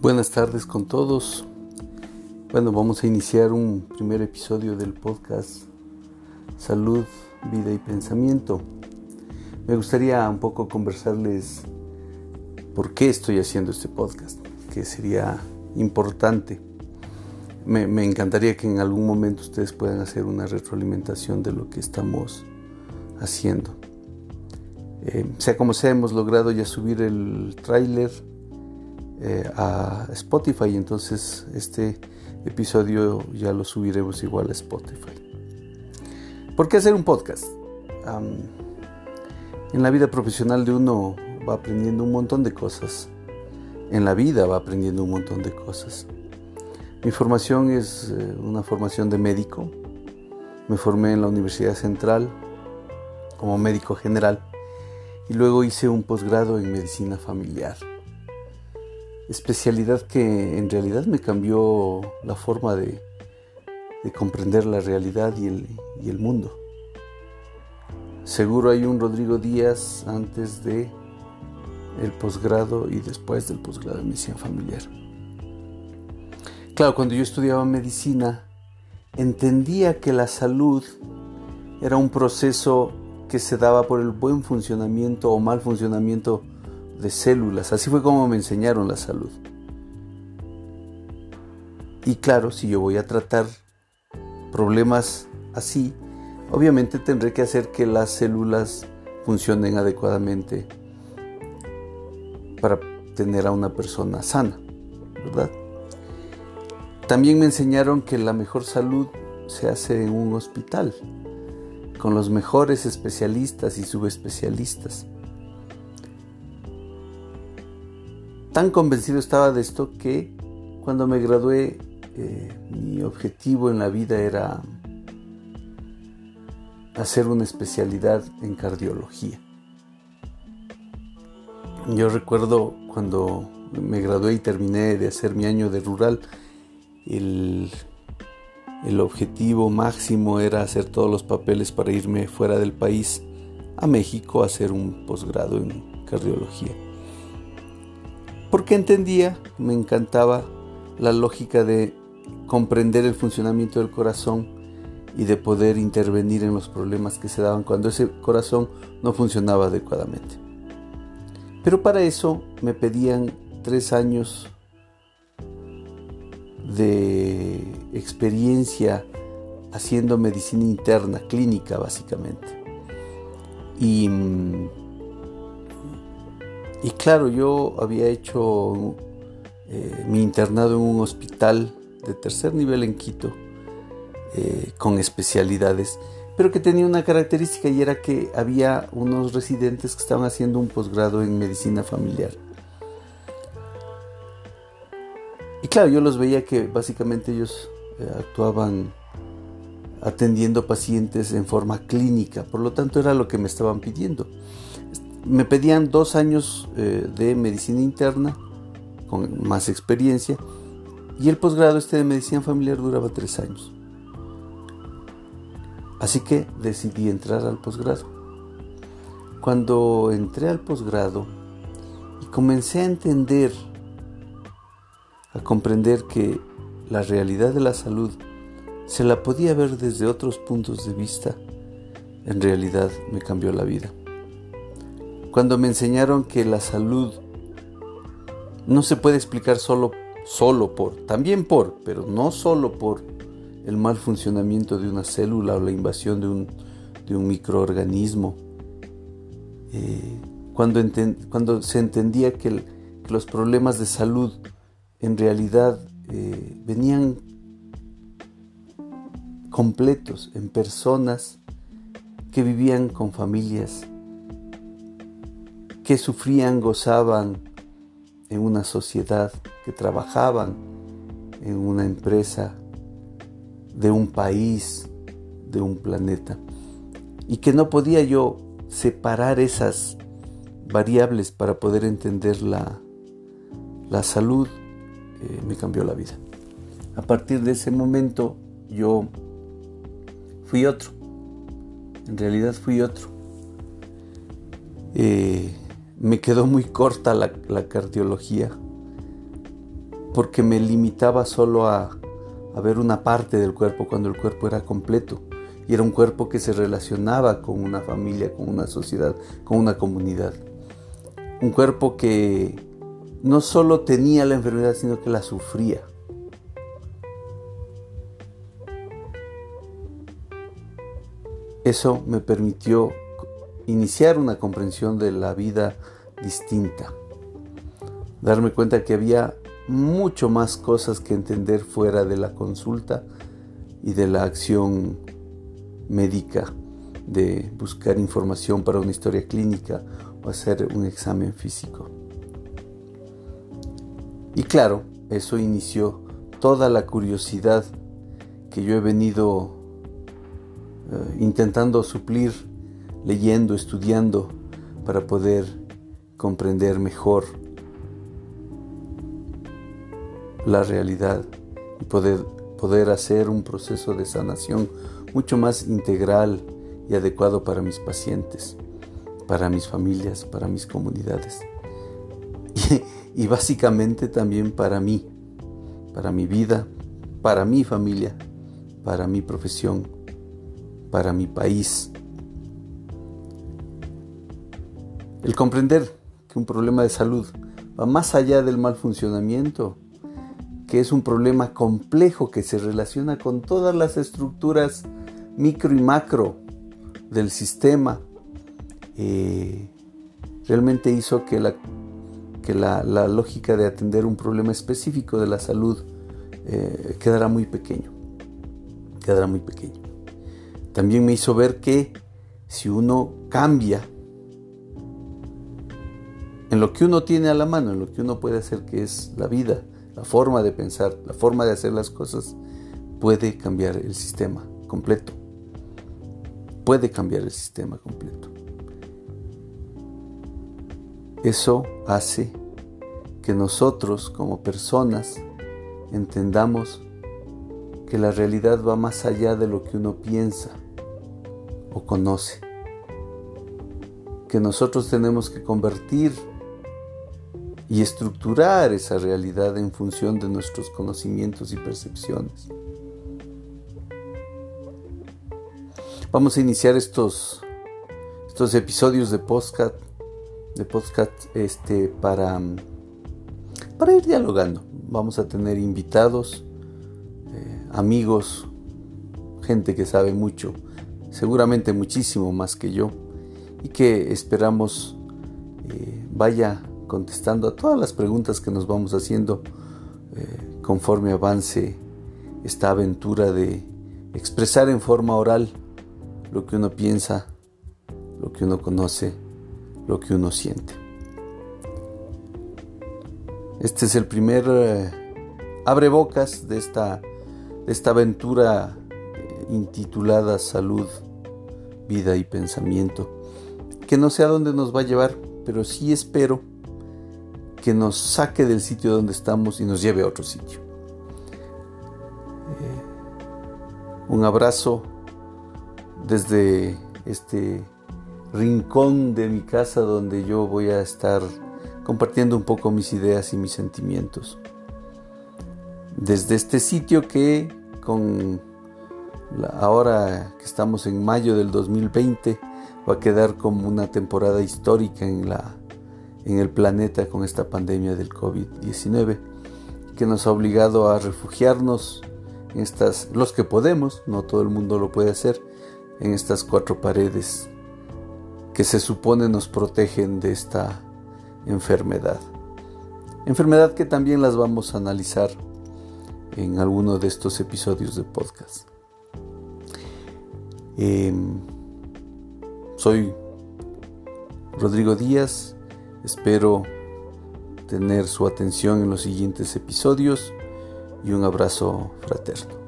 Buenas tardes con todos. Bueno, vamos a iniciar un primer episodio del podcast Salud, Vida y Pensamiento. Me gustaría un poco conversarles por qué estoy haciendo este podcast, que sería importante. Me, encantaría que en algún momento ustedes puedan hacer una retroalimentación de lo que estamos haciendo. Eh, sea como sea, hemos logrado ya subir el tráiler eh, a Spotify. Entonces este episodio ya lo subiremos igual a Spotify. ¿Por qué hacer un podcast? en la vida profesional de uno va aprendiendo un montón de cosas. En la vida va aprendiendo un montón de cosas. Mi formación es eh, una formación de médico. Me formé en la Universidad Central como médico general y luego hice un posgrado en medicina familiar especialidad que en realidad me cambió la forma de, comprender la realidad y el, mundo. Seguro hay un Rodrigo Díaz antes de el posgrado y después del posgrado en medicina familiar. Claro, cuando yo estudiaba medicina, entendía que la salud era un proceso que se daba por el buen funcionamiento o mal funcionamiento de células. Así fue como me enseñaron la salud. Y claro, si yo voy a tratar problemas así, obviamente tendré que hacer que las células funcionen adecuadamente para tener a una persona sana, ¿verdad? También me enseñaron que la mejor salud se hace en un hospital, con los mejores especialistas y subespecialistas. Tan convencido estaba de esto que cuando me gradué eh, mi objetivo en la vida era hacer una especialidad en cardiología. Yo recuerdo cuando me gradué y terminé de hacer mi año de rural, el, el objetivo máximo era hacer todos los papeles para irme fuera del país a México a hacer un posgrado en cardiología porque entendía, me encantaba la lógica de comprender el funcionamiento del corazón y de poder intervenir en los problemas que se daban cuando ese corazón no funcionaba adecuadamente. Pero para eso me pedían tres años de experiencia haciendo medicina interna, clínica básicamente. Y mm, y claro, yo había hecho eh, mi internado en un hospital de tercer nivel en Quito, eh, con especialidades, pero que tenía una característica y era que había unos residentes que estaban haciendo un posgrado en medicina familiar. Y claro, yo los veía que básicamente ellos eh, actuaban atendiendo pacientes en forma clínica, por lo tanto era lo que me estaban pidiendo me pedían dos años eh, de medicina interna con más experiencia y el posgrado este de medicina familiar duraba tres años. Así que decidí entrar al posgrado. Cuando entré al posgrado y comencé a entender, a comprender que la realidad de la salud se la podía ver desde otros puntos de vista, en realidad me cambió la vida cuando me enseñaron que la salud no se puede explicar solo, solo por, también por, pero no solo por el mal funcionamiento de una célula o la invasión de un, de un microorganismo. Eh, cuando, cuando, se entendía que, los problemas de salud en realidad eh, venían completos en personas que vivían con familias que sufrían, gozaban en una sociedad, que trabajaban en una empresa de un país, de un planeta, y que no podía yo separar esas variables para poder entender la, la salud, eh, me cambió la vida. A partir de ese momento yo fui otro, en realidad fui otro. Eh, me quedó muy corta la, cardiología. porque me limitaba solo a, a ver una parte del cuerpo cuando el cuerpo era completo y era un cuerpo que se relacionaba con una familia, con una sociedad, con una comunidad. Un cuerpo que no solo tenía la enfermedad, sino que la sufría. Eso me permitió iniciar una comprensión de la vida distinta, darme cuenta que había mucho más cosas que entender fuera de la consulta y de la acción médica, de buscar información para una historia clínica o hacer un examen físico. Y claro, eso inició toda la curiosidad que yo he venido eh, intentando suplir, leyendo, estudiando, para poder comprender mejor la realidad y poder, poder hacer un proceso de sanación mucho más integral y adecuado para mis pacientes, para mis familias, para mis comunidades y, y básicamente también para mí, para mi vida, para mi familia, para mi profesión, para mi país. El comprender que un problema de salud va más allá del mal funcionamiento que es un problema complejo que se relaciona con todas las estructuras micro y macro del sistema, eh, realmente hizo que, la, que la, lógica de atender un problema específico de la salud eh, quedara muy pequeño, quedara muy pequeño. También me hizo ver que si uno cambia en lo que uno tiene a la mano, en lo que uno puede hacer, que es la vida, la forma de pensar, la forma de hacer las cosas, puede cambiar el sistema completo. Puede cambiar el sistema completo. Eso hace que nosotros como personas entendamos que la realidad va más allá de lo que uno piensa o conoce. Que nosotros tenemos que convertir y estructurar esa realidad en función de nuestros conocimientos y percepciones. Vamos a iniciar estos, estos episodios de podcast, de podcast este, para, para ir dialogando. Vamos a tener invitados, eh, amigos, gente que sabe mucho, seguramente muchísimo más que yo, y que esperamos eh, vaya contestando a todas las preguntas que nos vamos haciendo eh, conforme avance esta aventura de expresar en forma oral lo que uno piensa, lo que uno conoce, lo que uno siente. Este es el primer eh, abre bocas de esta, esta aventura eh, intitulada Salud, Vida y Pensamiento, que no sé a dónde nos va a llevar, pero sí espero que nos saque del sitio donde estamos y nos lleve a otro sitio. Eh, un abrazo desde este rincón de mi casa donde yo voy a estar compartiendo un poco mis ideas y mis sentimientos. Desde este sitio que con ahora que estamos en mayo del 2020 va a quedar como una temporada histórica en la en el planeta con esta pandemia del COVID-19 que nos ha obligado a refugiarnos en estas, los que podemos, no todo el mundo lo puede hacer, en estas cuatro paredes que se supone nos protegen de esta enfermedad. Enfermedad que también las vamos a analizar en alguno de estos episodios de podcast. Em, soy Rodrigo Díaz Espero tener su atención en los siguientes episodios y un abrazo fraterno.